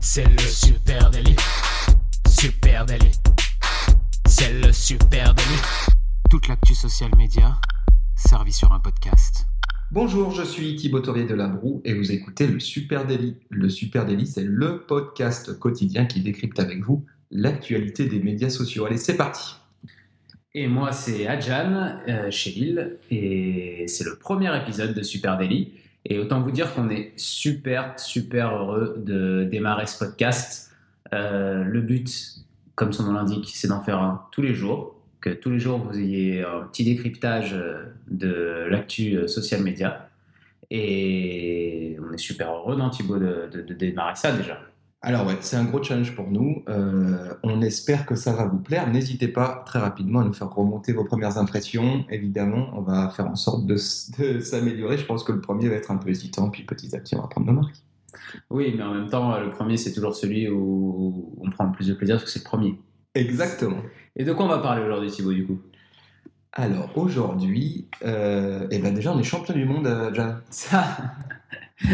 C'est le super délit. Super délit. C'est le super délit. Toute l'actu social média servie sur un podcast. Bonjour, je suis Thibaut Taurier de La Broue et vous écoutez le Super Daily. Le Super Daily, c'est le podcast quotidien qui décrypte avec vous l'actualité des médias sociaux. Allez, c'est parti. Et moi, c'est Adjan, euh, chez Lille, et c'est le premier épisode de Super Daily. Et autant vous dire qu'on est super, super heureux de démarrer ce podcast. Euh, le but, comme son nom l'indique, c'est d'en faire un tous les jours, que tous les jours vous ayez un petit décryptage euh, de l'actu euh, social média. Et on est super heureux, non Thibaut, de, démarrer ça déjà. Alors ouais, c'est un gros challenge pour nous. Euh, on espère que ça va vous plaire. N'hésitez pas très rapidement à nous faire remonter vos premières impressions. Évidemment, on va faire en sorte de, s'améliorer. Je pense que le premier va être un peu hésitant, puis petit à petit, on va prendre nos marques. Oui, mais en même temps, le premier, c'est toujours celui où on prend le plus de plaisir parce que c'est le premier. Exactement. Et de quoi on va parler aujourd'hui, Thibaut, du coup? Alors aujourd'hui, euh, eh ben déjà, on est champion du monde, euh, Jan. Ça,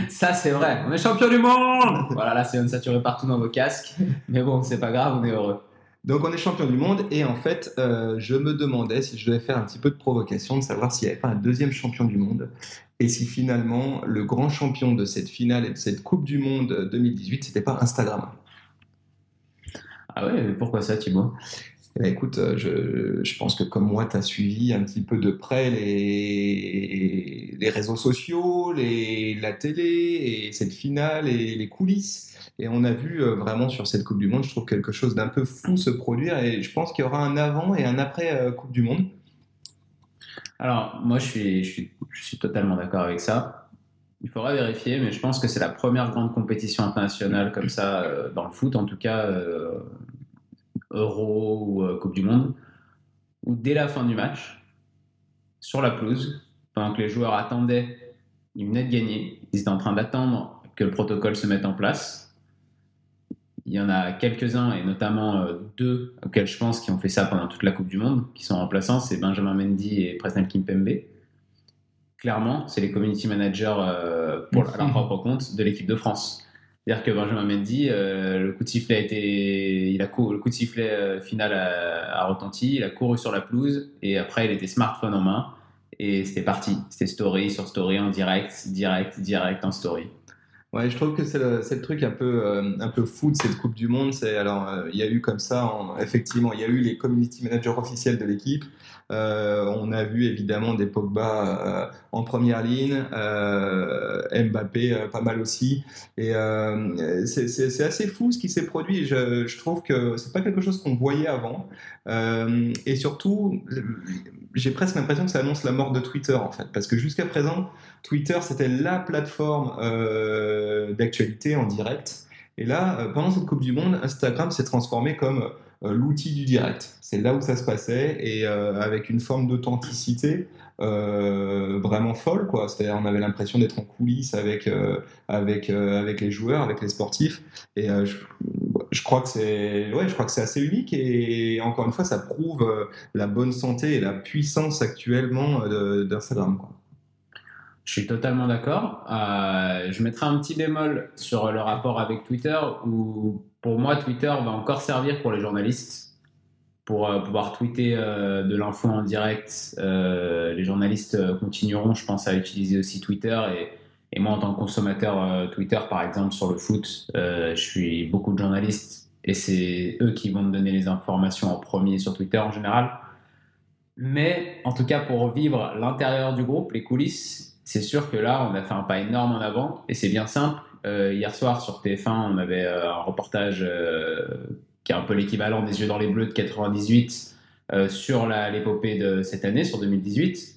ça c'est vrai. On est champion du monde. Voilà, là c'est saturé partout dans vos casques. Mais bon, c'est pas grave, on est heureux. Donc on est champion du monde et en fait euh, je me demandais si je devais faire un petit peu de provocation de savoir s'il n'y avait pas un deuxième champion du monde et si finalement le grand champion de cette finale et de cette Coupe du Monde 2018 c'était pas Instagram. Ah ouais, mais pourquoi ça, Thibaut? Eh ben, écoute, euh, je, pense que comme moi tu as suivi un petit peu de près les, réseaux sociaux, la télé et cette finale et les coulisses. Et on a vu euh, vraiment sur cette Coupe du Monde, je trouve quelque chose d'un peu fou se produire et je pense qu'il y aura un avant et un après euh, Coupe du Monde. Alors, moi je suis, totalement d'accord avec ça. Il faudra vérifier, mais je pense que c'est la première grande compétition internationale comme ça, dans le foot en tout cas, Euro ou euh, Coupe du Monde, où dès la fin du match, sur la pelouse, pendant que les joueurs attendaient, ils venaient de gagner, ils étaient en train d'attendre que le protocole se mette en place. Il y en a quelques-uns, et notamment euh, deux auxquels je pense qui ont fait ça pendant toute la Coupe du Monde, qui sont remplaçants, c'est Benjamin Mendy et Presnel Kimpembe. Clairement, c'est les community managers euh, pour leur propre compte de l'équipe de France. C'est-à-dire que Benjamin Mendy, euh, le coup de sifflet a été, il a cou- le coup de sifflet euh, final a, a retenti, il a couru sur la pelouse et après il était smartphone en main et c'était parti. C'était story sur story en direct, direct, direct en story. Ouais, je trouve que c'est le, truc un peu, euh, un peu fou de cette Coupe du Monde. C'est alors, euh, il y a eu comme ça, en- effectivement, il y a eu les community managers officiels de l'équipe. Euh, on a vu évidemment des Pogba en première ligne, Mbappé pas mal aussi. Et c'est assez fou ce qui s'est produit. Je, trouve que c'est pas quelque chose qu'on voyait avant. Et surtout, j'ai presque l'impression que ça annonce la mort de Twitter en fait, parce que jusqu'à présent, Twitter c'était la plateforme d'actualité en direct. Et là, euh, pendant cette Coupe du Monde, Instagram s'est transformé comme euh, l'outil du direct. C'est là où ça se passait et euh, avec une forme d'authenticité euh, vraiment folle, quoi. C'est-à-dire, on avait l'impression d'être en coulisses avec euh, avec euh, avec les joueurs, avec les sportifs. Et euh, je, crois que c'est ouais, assez unique et encore une fois, ça prouve euh, la bonne santé et la puissance actuellement euh, d'Instagram. Je suis totalement d'accord. Euh, je mettrai un petit bémol sur le rapport avec Twitter, où pour moi, Twitter va encore servir pour les journalistes, pour euh, pouvoir tweeter euh, de l'info en direct. Les journalistes continueront, je pense, à utiliser aussi Twitter. Et, et moi, en tant que consommateur Twitter, par exemple, sur le foot, je suis beaucoup de journalistes, et c'est eux qui vont me donner les informations en premier sur Twitter en général. Mais en tout cas, pour vivre l'intérieur du groupe, les coulisses, c'est sûr que là, on a fait un pas énorme en avant et c'est bien simple. Euh, hier soir sur TF1, on avait euh, un reportage euh, qui est un peu l'équivalent des Yeux dans les Bleus de 98 euh, sur l'épopée de cette année, sur 2018.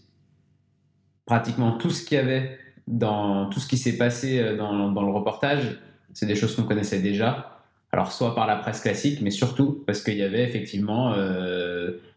Pratiquement tout ce qu'il y avait dans tout ce qui s'est passé dans, le reportage, c'est des choses qu'on connaissait déjà. Alors soit par la presse classique, mais surtout parce qu'il y avait effectivement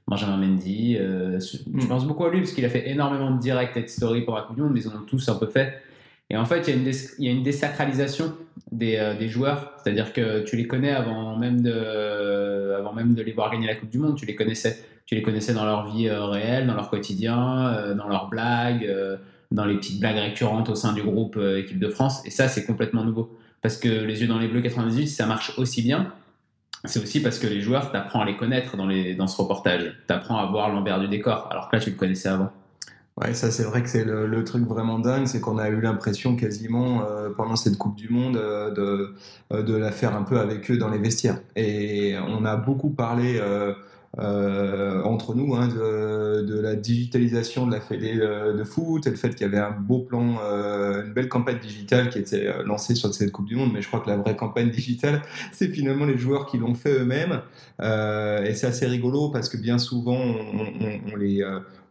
Benjamin Mendy. euh, je Mm. pense beaucoup à lui parce qu'il a fait énormément de direct et de story pour la Coupe du Monde, mais ils en ont tous un peu fait. Et en fait, il y a une, dés- il y a une désacralisation des, euh, des joueurs, c'est-à-dire que tu les connais avant même, de, avant même de les voir gagner la Coupe du Monde, tu les connaissais. Tu les connaissais dans leur vie euh, réelle, dans leur quotidien, euh, dans leurs blagues, euh, dans les petites blagues récurrentes au sein du groupe euh, équipe de France. Et ça, c'est complètement nouveau. Parce que les yeux dans les bleus 98, ça marche aussi bien. C'est aussi parce que les joueurs, tu apprends à les connaître dans, les, dans ce reportage. Tu apprends à voir l'envers du décor, alors que là, tu le connaissais avant. Ouais, ça c'est vrai que c'est le, truc vraiment dingue, c'est qu'on a eu l'impression quasiment euh, pendant cette Coupe du Monde euh, de, euh, de la faire un peu avec eux dans les vestiaires. Et on a beaucoup parlé euh, entre nous hein, de, de, la digitalisation de la fédé de foot et le fait qu'il y avait un beau plan, euh, une belle campagne digitale qui était lancée sur cette Coupe du Monde. Mais je crois que la vraie campagne digitale, c'est finalement les joueurs qui l'ont fait eux-mêmes. Euh, et c'est assez rigolo parce que bien souvent, on, on, on les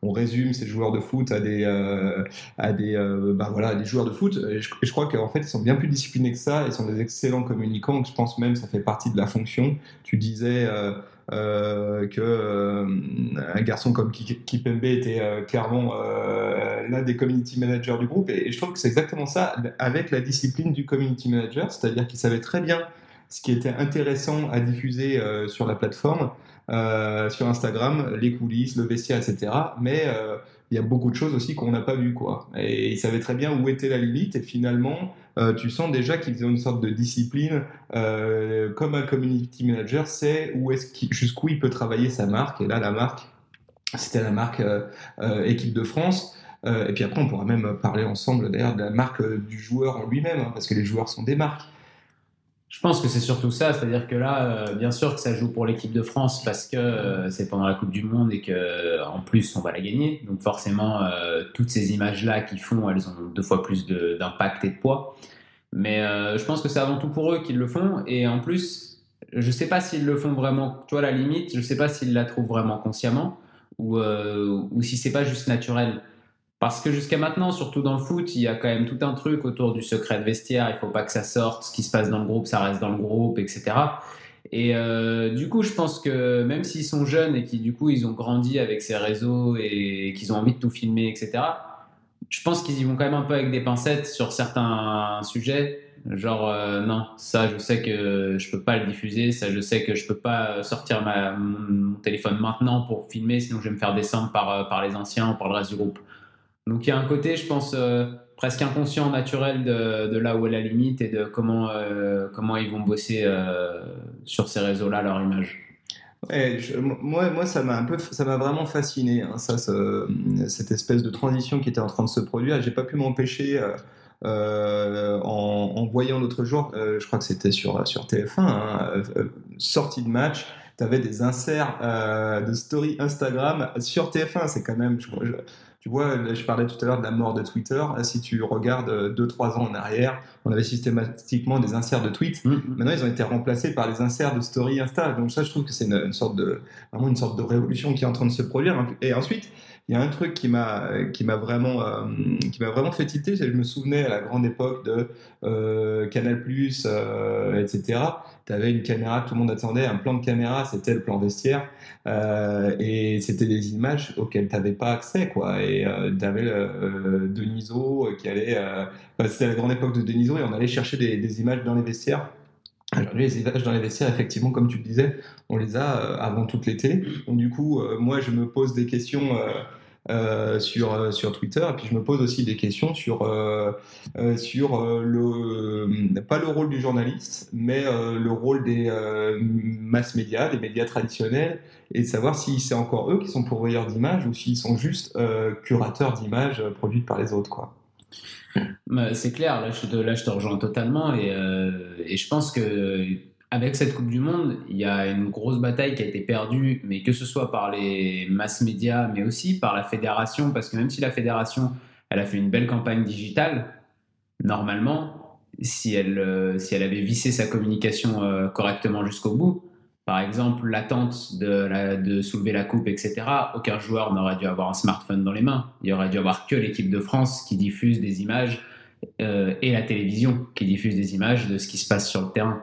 on résume ces joueurs de foot à des, euh, à des, euh, bah voilà, des joueurs de foot. Et je, je crois qu'en fait, ils sont bien plus disciplinés que ça. Ils sont des excellents communicants. Je pense même que ça fait partie de la fonction. Tu disais euh, euh que euh, un garçon comme Kipembe était clairement l'un des community managers du groupe. Et, je trouve que c'est exactement ça avec la discipline du community manager, c'est-à-dire qu'il savait très bien ce qui était intéressant à diffuser sur la plateforme euh, sur Instagram, les coulisses, le vestiaire, etc. Mais euh, il y a beaucoup de choses aussi qu'on n'a pas vues. Quoi. Et il savait très bien où était la limite. Et finalement, euh, tu sens déjà qu'ils ont une sorte de discipline. comme un community manager, c'est où est-ce jusqu'où il peut travailler sa marque. Et là, la marque, c'était la marque équipe de France. et puis après, on pourra même parler ensemble d'ailleurs de la marque du joueur en lui-même, hein, parce que les joueurs sont des marques. Je pense que c'est surtout ça, c'est-à-dire que là, euh, bien sûr que ça joue pour l'équipe de France parce que euh, c'est pendant la Coupe du Monde et que en plus on va la gagner. Donc forcément, euh, toutes ces images-là qu'ils font, elles ont deux fois plus d'impact et de poids. Mais je pense que c'est avant tout pour eux qu'ils le font. Et en plus, je sais pas s'ils le font vraiment. Tu vois, la limite, je sais pas s'ils la trouvent vraiment consciemment ou, ou si c'est pas juste naturel. Parce que jusqu'à maintenant, surtout dans le foot, il y a quand même tout un truc autour du secret de vestiaire. Il faut pas que ça sorte. Ce qui se passe dans le groupe, ça reste dans le groupe, etc. Et euh, du coup, je pense que même s'ils sont jeunes et qui ont grandi avec ces réseaux et qu'ils ont envie de tout filmer, etc. Je pense qu'ils y vont quand même un peu avec des pincettes sur certains sujets. Genre euh, non, ça je sais que je peux pas le diffuser, ça je sais que je peux pas sortir mon, téléphone maintenant pour filmer, sinon je vais me faire descendre par, euh, par les anciens ou par le reste du groupe. Donc il y a un côté, je pense, euh, presque inconscient, naturel de, là où est la limite et de comment, euh, comment ils vont bosser euh, sur ces réseaux-là leur image. moi, moi, ça m'a un peu, ça m'a vraiment fasciné, hein, ça, cette espèce de transition qui était en train de se produire. J'ai pas pu m'empêcher. en, voyant l'autre jour, je crois que c'était sur, sur TF1, hein, sortie de match, tu avais des inserts de story Instagram sur TF1. C'est quand même, tu vois, je parlais tout à l'heure de la mort de Twitter. Si tu regardes 2-3 ans en arrière, on avait systématiquement des inserts de tweets. Mm, mm. Maintenant, ils ont été remplacés par des inserts de story Insta. Donc ça, je trouve que c'est une, sorte de vraiment une sorte de révolution qui est en train de se produire. Et ensuite, il y a un truc qui m'a qui m'a vraiment euh, qui m'a vraiment fait tilter. Je me souvenais à la grande époque de euh, Canal euh, etc. Tu avais une caméra, tout le monde attendait un plan de caméra, c'était le plan vestiaire, euh, et c'était des images auxquelles tu n'avais pas accès, quoi. Et tu avais Deniso qui allait, c'était la grande époque de Deniso, et on allait chercher des images dans les vestiaires. Alors, les images dans les vestiaires, effectivement, comme tu le disais, on les a euh, avant toutes les télés. Donc, du coup, euh, moi, je me pose des questions euh, sur, sur Twitter, et puis je me pose aussi des questions sur, sur le, pas le rôle du journaliste, mais le rôle des mass médias, des médias traditionnels, et de savoir si c'est encore eux qui sont pourvoyeurs d'images ou s'ils sont juste curateurs d'images produites par les autres, quoi. Bah, c'est clair, là je, te, rejoins totalement et, euh, et, je pense que avec cette Coupe du Monde, il y a une grosse bataille qui a été perdue, mais que ce soit par les mass médias, mais aussi par la fédération, parce que même si la fédération, elle a fait une belle campagne digitale, normalement, si elle, euh, si elle avait vissé sa communication euh, correctement jusqu'au bout, par exemple, l'attente de, soulever la coupe, etc., aucun joueur n'aurait dû avoir un smartphone dans les mains. Il aurait dû avoir que l'équipe de France qui diffuse des images euh, et la télévision qui diffuse des images de ce qui se passe sur le terrain.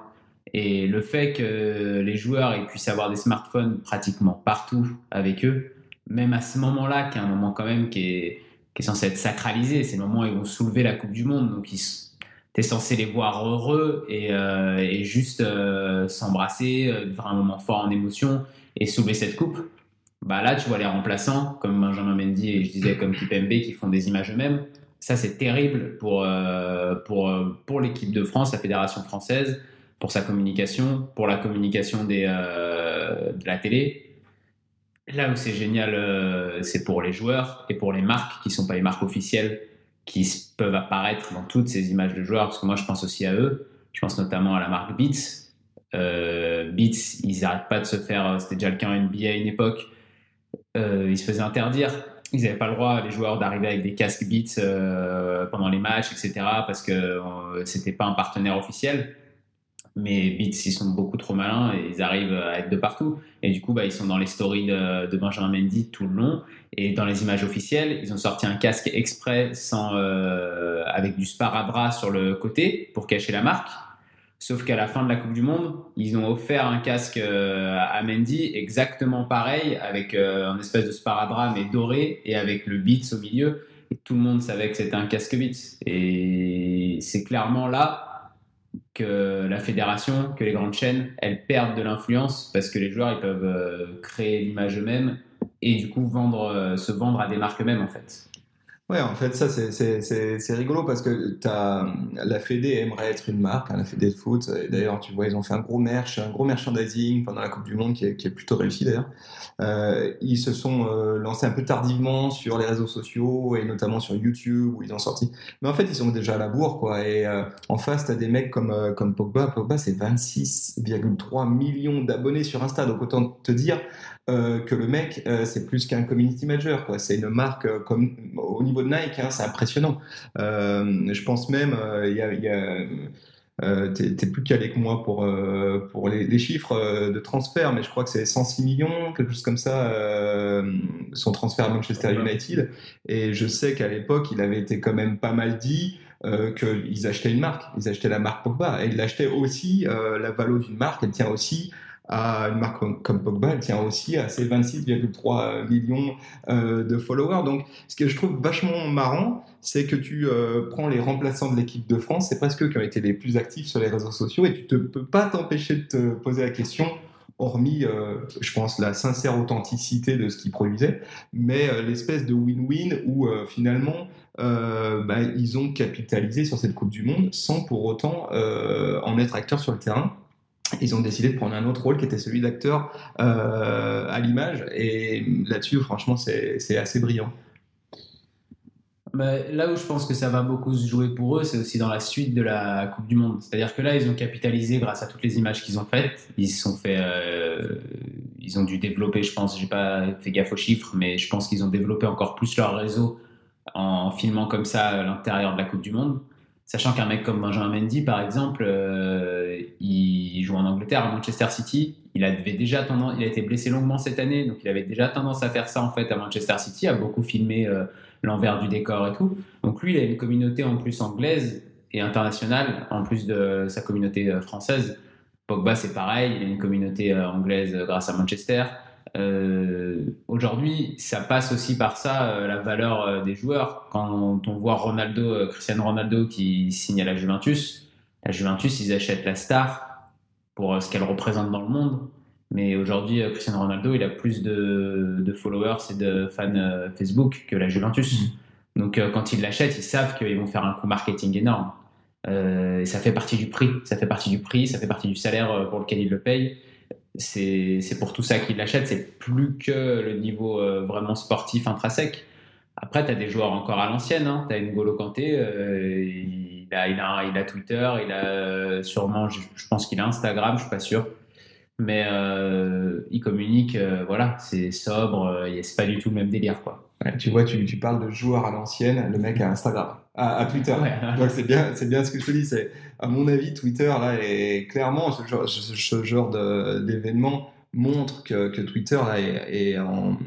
Et le fait que les joueurs puissent avoir des smartphones pratiquement partout avec eux, même à ce moment-là, qui est un moment quand même qui est, qui est censé être sacralisé, c'est le moment où ils vont soulever la Coupe du Monde, donc ils, t'es censé les voir heureux et, euh, juste euh, s'embrasser, euh, vivre un moment fort en émotion et soulever cette coupe. Bah là, tu vois les remplaçants, comme Benjamin Mendy et je disais comme Kipembe, qui font des images eux-mêmes. Ça, c'est terrible pour, euh, pour, pour l'équipe de France, la fédération française, pour sa communication, pour la communication des, de la télé. Là où c'est génial, c'est pour les joueurs et pour les marques qui ne sont pas les marques officielles qui peuvent apparaître dans toutes ces images de joueurs, parce que moi je pense aussi à eux. Je pense notamment à la marque Beats. Beats, ils n'arrêtent pas de se faire, c'était déjà le cas en NBA à une époque, ils se faisaient interdire ils n'avaient pas le droit, les joueurs, d'arriver avec des casques Beats euh, pendant les matchs, etc., parce que euh, c'était pas un partenaire officiel. Mais Beats, ils sont beaucoup trop malins et ils arrivent à être de partout. Et du coup, bah, ils sont dans les stories de, Benjamin Mendy tout le long. Et dans les images officielles, ils ont sorti un casque exprès sans, euh, avec du sparadrap sur le côté pour cacher la marque. Sauf qu'à la fin de la Coupe du Monde, ils ont offert un casque euh, à Mendy exactement pareil, avec euh, un espèce de sparadrap mais doré et avec le Beats au milieu. Tout le monde savait que c'était un casque Beats. Et c'est clairement là que la fédération, que les grandes chaînes, elles perdent de l'influence parce que les joueurs ils peuvent euh, créer l'image eux-mêmes et du coup vendre, se vendre à des marques eux-mêmes en fait. Ouais, en fait, ça, c'est rigolo parce que as, la Fédé aimerait être une marque, hein, la Fédé de foot. D'ailleurs, tu vois, ils ont fait un gros merch, un gros merchandising pendant la Coupe du Monde qui est, qui est plutôt réussi d'ailleurs. Euh, ils se sont euh, lancés un peu tardivement sur les réseaux sociaux et notamment sur YouTube où ils ont sorti. Mais en fait, ils sont déjà à la bourre, quoi. Et euh, en face, tu as des mecs comme, comme Pogba. Pogba, c'est 26,3 millions d'abonnés sur Insta. Donc autant te dire euh, que le mec, euh, c'est plus qu'un community manager. Quoi. C'est une marque euh, comme au niveau de Nike, hein, c'est impressionnant. je pense même, il y a, y a t'es, plus calé que moi pour, pour les, chiffres de transfert, mais je crois que c'est 106 millions, quelque chose comme ça, son transfert à Manchester United. Et je sais qu'à l'époque, il avait été quand même pas mal dit qu'ils achetaient une marque. Ils achetaient la marque Pogba. Et ils achetaient aussi la valeur d'une marque, elle tient aussi à une marque comme, Pogba, elle tient aussi à ses 26,3 millions euh, de followers. Donc, ce que je trouve vachement marrant, c'est que tu euh, prends les remplaçants de l'équipe de France, c'est presque eux qui ont été les plus actifs sur les réseaux sociaux, et tu ne peux pas t'empêcher de te poser la question hormis, euh, je pense, la sincère authenticité de ce qu'ils produisaient, mais l'espèce de win-win où finalement, bah, ils ont capitalisé sur cette Coupe du Monde sans pour autant en être acteurs sur le terrain ils ont décidé de prendre un autre rôle qui était celui d'acteur euh, à l'image. Et là-dessus, franchement, c'est assez brillant. là où je pense que ça va beaucoup se jouer pour eux, c'est aussi dans la suite de la Coupe du Monde. C'est-à-dire que là, ils ont capitalisé grâce à toutes les images qu'ils ont faites. Ils sont fait, euh, ils ont dû développer, je pense, j'ai pas fait gaffe aux chiffres, mais je pense qu'ils ont développé encore plus leur réseau en filmant comme ça l'intérieur de la Coupe du Monde. Sachant qu'un mec comme Benjamin Mendy, par exemple, euh, il joue en Angleterre, à Manchester City. Il avait déjà tendance, il a été blessé longuement cette année, donc il avait déjà tendance à faire ça en fait à Manchester City, à beaucoup filmer euh, l'envers du décor et tout. Donc lui, il a une communauté en plus anglaise et internationale, en plus de sa communauté euh, française. Pogba, c'est pareil, il a une communauté anglaise grâce à Manchester. Euh, aujourd'hui, ça passe aussi par ça, euh, la valeur euh, des joueurs. Quand on voit Ronaldo, Cristiano Ronaldo qui signe à la Juventus, la Juventus, ils achètent la star pour ce qu'elle représente dans le monde. Mais aujourd'hui, Cristiano Ronaldo, il a plus de, followers et de fans Facebook que la Juventus. Mm. Donc, quand ils l'achètent, ils savent qu'ils vont faire un coup marketing énorme. et ça fait partie du prix. Ça fait partie du prix, ça fait partie du salaire pour lequel ils le payent c'est pour tout ça qu'il l'achète. C'est plus que le niveau euh, vraiment sportif intrinsèque. Après, tu as des joueurs encore à l'ancienne. Hein. Tu as N'Golo Kanté, euh, il, a, il, a, il, a, Twitter, il a euh, sûrement, je, pense qu'il a Instagram, je suis pas sûr. Mais il communique, voilà, c'est sobre, c'est pas du tout le même délire. quoi. tu vois, tu, tu, parles de joueurs à l'ancienne, le mec a Instagram, à, Twitter. Donc c'est bien, c'est bien ce que je te dis. C'est à mon avis, Twitter là est clairement ce genre, ce genre d'événement montre que, que, Twitter là est, en,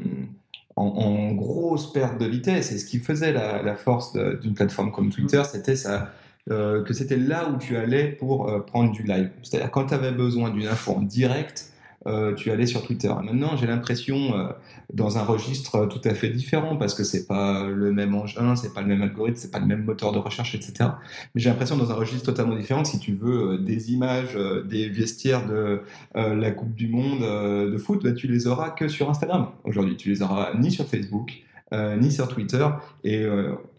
en, grosse perte de vitesse. Et ce qui faisait la, la force d'une plateforme comme Twitter, mm. c'était ça. Euh, que c'était là où tu allais pour euh, prendre du live. C'est-à-dire quand tu avais besoin d'une info en direct, euh, tu allais sur Twitter. Maintenant, j'ai l'impression euh, dans un registre tout à fait différent parce que c'est pas le même engin, c'est pas le même algorithme, c'est pas le même moteur de recherche, etc. Mais j'ai l'impression dans un registre totalement différent si tu veux euh, des images des vestiaires de la Coupe du Monde de foot, bah, tu les auras que sur Instagram aujourd'hui. Tu les auras ni sur Facebook, ni sur Twitter. Et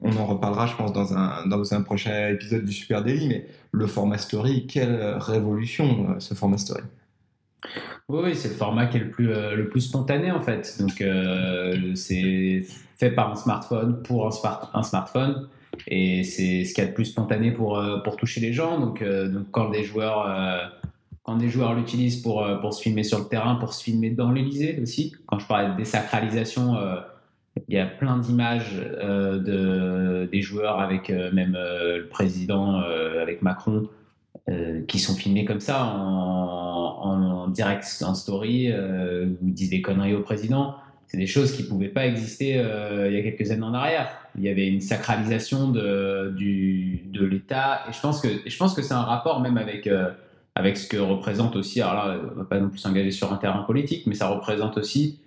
on en reparlera, je pense, dans un, dans un prochain épisode du Super Daily. Mais le format story, quelle révolution ce format story. Oui, c'est le format qui est le plus, le plus spontané en fait. Donc c'est fait par un smartphone pour un, un smartphone. Et c'est ce qu'il y a de plus spontané pour, pour toucher les gens. Donc, quand des joueurs quand joueurs l'utilisent pour, euh, pour se filmer sur le terrain, pour se filmer dans l'Elysée aussi. Quand je parlais de désacralisation, euh, il y a plein d'images euh, de, des joueurs avec même le président, avec Macron, qui sont filmés comme ça en, en, direct, en story, où ils disent des conneries au président. C'est des choses qui ne pouvaient pas exister il y a quelques années en arrière. Il y avait une sacralisation de, du, de l'État. Et je pense que, je pense que c'est un rapport même avec avec ce que représente aussi, alors là, on va pas non plus s'engager sur un terrain politique, mais ça représente aussi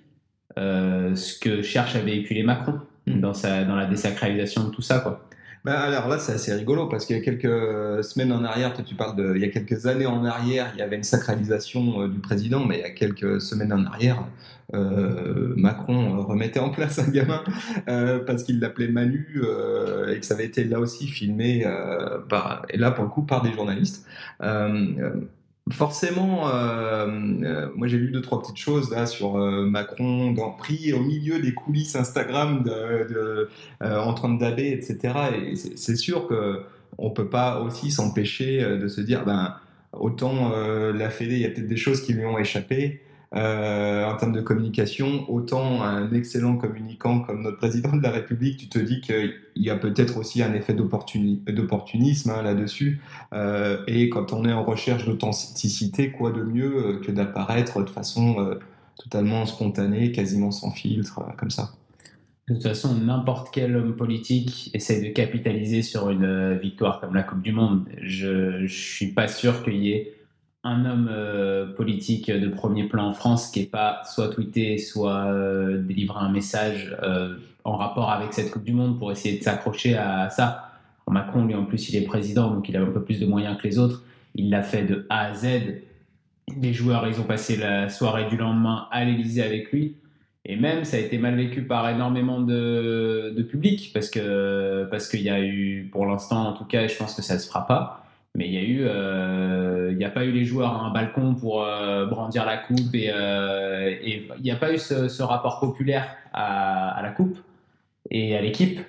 euh, ce que cherche à véhiculer Macron mm. dans, sa, dans la désacralisation de tout ça. Quoi. Ben alors là, c'est assez rigolo parce qu'il y a quelques semaines en arrière, tu parles de, il y a quelques années en arrière, il y avait une sacralisation euh, du président, mais il y a quelques semaines en arrière, euh, Macron remettait en place un gamin euh, parce qu'il l'appelait Manu et que ça avait été là aussi filmé par, et là pour le coup par des journalistes forcément, euh, euh, moi j'ai lu deux trois petites choses là sur euh, Macron dans, pris au milieu des coulisses Instagram de, en train de etc. Et c'est sûr que on peut pas aussi s'empêcher de se dire, ben autant la Fédé, il y a peut-être des choses qui lui ont échappé. Euh, en termes de communication, autant un excellent communicant comme notre président de la République, tu te dis qu'il y a peut-être aussi un effet d'opportunisme hein, là-dessus. Euh, et quand on est en recherche d'authenticité, quoi de mieux euh, que d'apparaître de façon totalement spontanée, quasiment sans filtre, comme ça? De toute façon, n'importe quel homme politique essaie de capitaliser sur une victoire comme la Coupe du Monde. Je ne suis pas sûr qu'il y ait un homme euh, politique de premier plan en France qui n'est pas soit tweeté, soit euh, délivré un message euh, en rapport avec cette Coupe du Monde pour essayer de s'accrocher à ça. Macron, lui, en plus, il est président, donc il a un peu plus de moyens que les autres. Il l'a fait de A à Z. Les joueurs, ils ont passé la soirée du lendemain à l'Elysée avec lui. Et même, ça a été mal vécu par énormément de, de public, parce que parce qu'il y a eu, pour l'instant en tout cas, et je pense que ça ne se fera pas, mais il y a eu, euh, n'y a pas eu les joueurs à un balcon pour euh, brandir la coupe et, euh, il n'y a pas eu ce, rapport populaire à, la coupe et à l'équipe.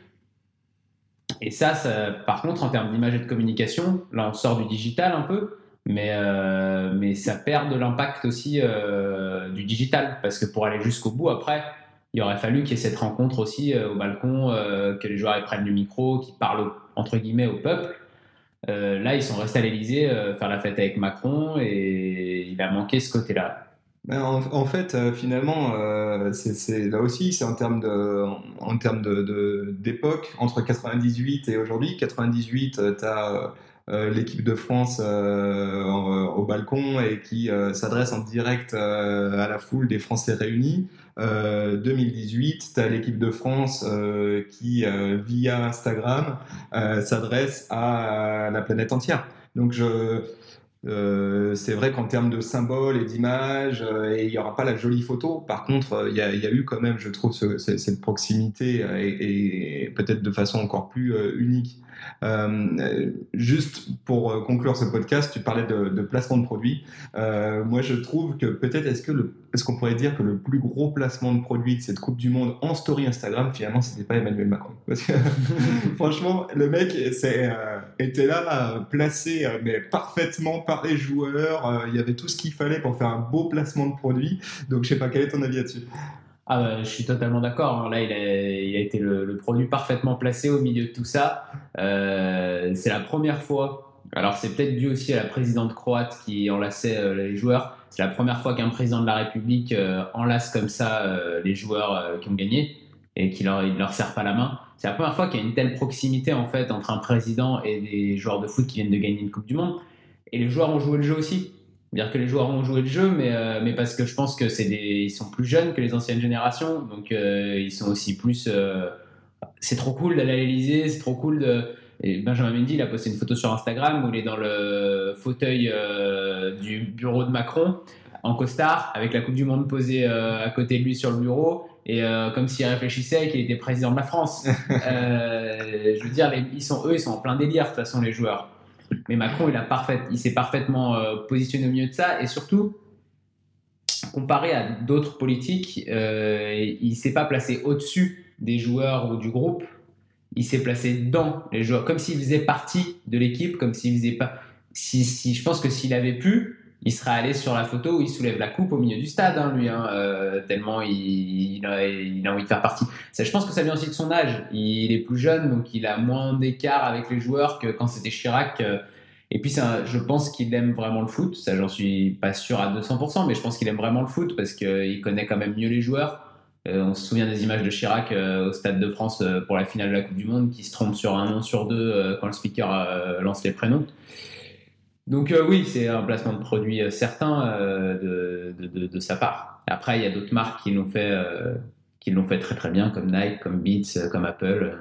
Et ça, par contre, en termes d'image et de communication, là on sort du digital un peu, mais, mais ça perd de l'impact aussi du digital parce que pour aller jusqu'au bout après, il aurait fallu qu'il y ait cette rencontre aussi au balcon, que les joueurs prennent le micro, qu'ils parlent entre guillemets au peuple. Euh, là, ils sont restés à l'Elysée euh, faire la fête avec Macron et il a manqué ce côté-là. Ben, en, fait, euh, finalement, là aussi, c'est en termes de, en termes de d'époque entre 98 et aujourd'hui. 98, tu l'équipe de France au balcon et qui s'adresse en direct à la foule des Français réunis. 2018, tu l'équipe de France euh, qui, euh, via Instagram, euh, s'adresse à la planète entière. Donc, je, c'est vrai qu'en termes de symboles et d'images, il n'y aura pas la jolie photo. Par contre, il y, a eu quand même, je trouve, cette proximité et, et peut-être de façon encore plus unique. Euh, juste pour euh, conclure ce podcast, tu parlais de, placement de produits. Euh, moi, je trouve que peut-être est-ce que le, est-ce qu'on pourrait dire que le plus gros placement de produits de cette Coupe du Monde en story Instagram, finalement, c'était pas Emmanuel Macron. Parce que franchement, le mec était là, placé mais parfaitement par les joueurs. il y avait tout ce qu'il fallait pour faire un beau placement de produit. Donc, je sais pas quel est ton avis là-dessus? Ah bah, je suis totalement d'accord. Là, il a, été le, produit parfaitement placé au milieu de tout ça. Euh, c'est la première fois. Alors, c'est peut-être dû aussi à la présidente croate qui enlaçait euh, les joueurs. C'est la première fois qu'un président de la République euh, enlace comme ça les joueurs qui ont gagné et qu'il leur, il leur serre pas la main. C'est la première fois qu'il y a une telle proximité en fait entre un président et des joueurs de foot qui viennent de gagner une Coupe du Monde. Et les joueurs ont joué le jeu aussi dire que les joueurs ont joué le jeu, mais, euh, mais parce que je pense que c'est des, ils sont plus jeunes que les anciennes générations, donc euh, ils sont aussi plus. Euh, c'est trop cool d'aller à l'Elysée, c'est trop cool de. Et Benjamin Mendy, il a posté une photo sur Instagram où il est dans le fauteuil du bureau de Macron en costard avec la Coupe du Monde posée à côté de lui sur le bureau et comme s'il réfléchissait qu'il était président de la France. Je veux dire, les- ils sont eux, ils sont en plein délire de toute façon les joueurs. Mais Macron, il a parfait, il s'est parfaitement euh, positionné au milieu de ça et surtout comparé à d'autres politiques, euh, il s'est pas placé au-dessus des joueurs ou du groupe. Il s'est placé dans les joueurs, comme s'il faisait partie de l'équipe, comme s'il faisait pas. Si, si, je pense que s'il avait pu, il serait allé sur la photo où il soulève la coupe au milieu du stade, hein, lui, hein, euh, tellement il, a, envie de faire partie. Je pense que ça vient aussi de son âge. Il est plus jeune, donc il a moins d'écart avec les joueurs que quand c'était Chirac. Et puis, je pense qu'il aime vraiment le foot. Ça, j'en suis pas sûr à 200%, mais je pense qu'il aime vraiment le foot parce qu'il connaît quand même mieux les joueurs. Euh, on se souvient des images de Chirac euh, au Stade de France euh, pour la finale de la Coupe du Monde qui se trompe sur un nom sur deux euh, quand le speaker euh, lance les prénoms. Donc euh, oui, c'est un placement de produit euh, certain euh, de, de- sa part. Après, il y a d'autres marques qui l'ont fait, euh, qui l'ont fait très très bien, comme Nike, comme Beats, euh, comme Apple, euh,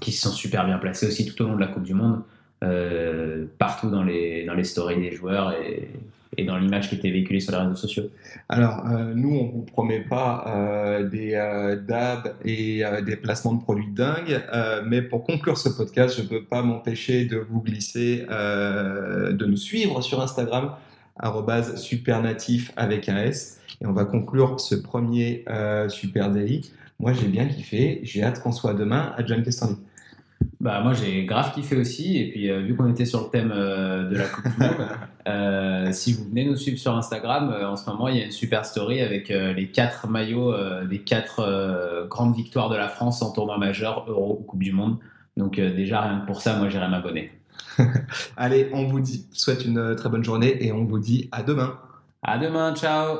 qui se sont super bien placés aussi tout au long de la Coupe du Monde, euh, partout dans les, dans les stories des joueurs et, dans l'image qui était véhiculée sur les réseaux sociaux. Alors, euh, nous, on vous promet pas euh, des euh, DAB et des placements de produits dingues, mais pour conclure ce podcast, je ne peux pas m'empêcher de vous glisser, de nous suivre sur Instagram, supernatif avec un S, et on va conclure ce premier Super Daily. Moi, j'ai bien kiffé, j'ai hâte qu'on soit demain à John Castandi. Bah, moi, j'ai grave kiffé aussi. Et puis, euh, vu qu'on était sur le thème euh, de la Coupe du Monde, euh, si vous venez nous suivre sur Instagram, en ce moment, il y a une super story avec les quatre maillots des quatre grandes victoires de la France en tournoi majeur, Euro ou Coupe du Monde. Donc, déjà, rien que pour ça, moi, j'irai m'abonner. Allez, on vous dit, souhaite une très bonne journée et on vous dit à demain. À demain, ciao!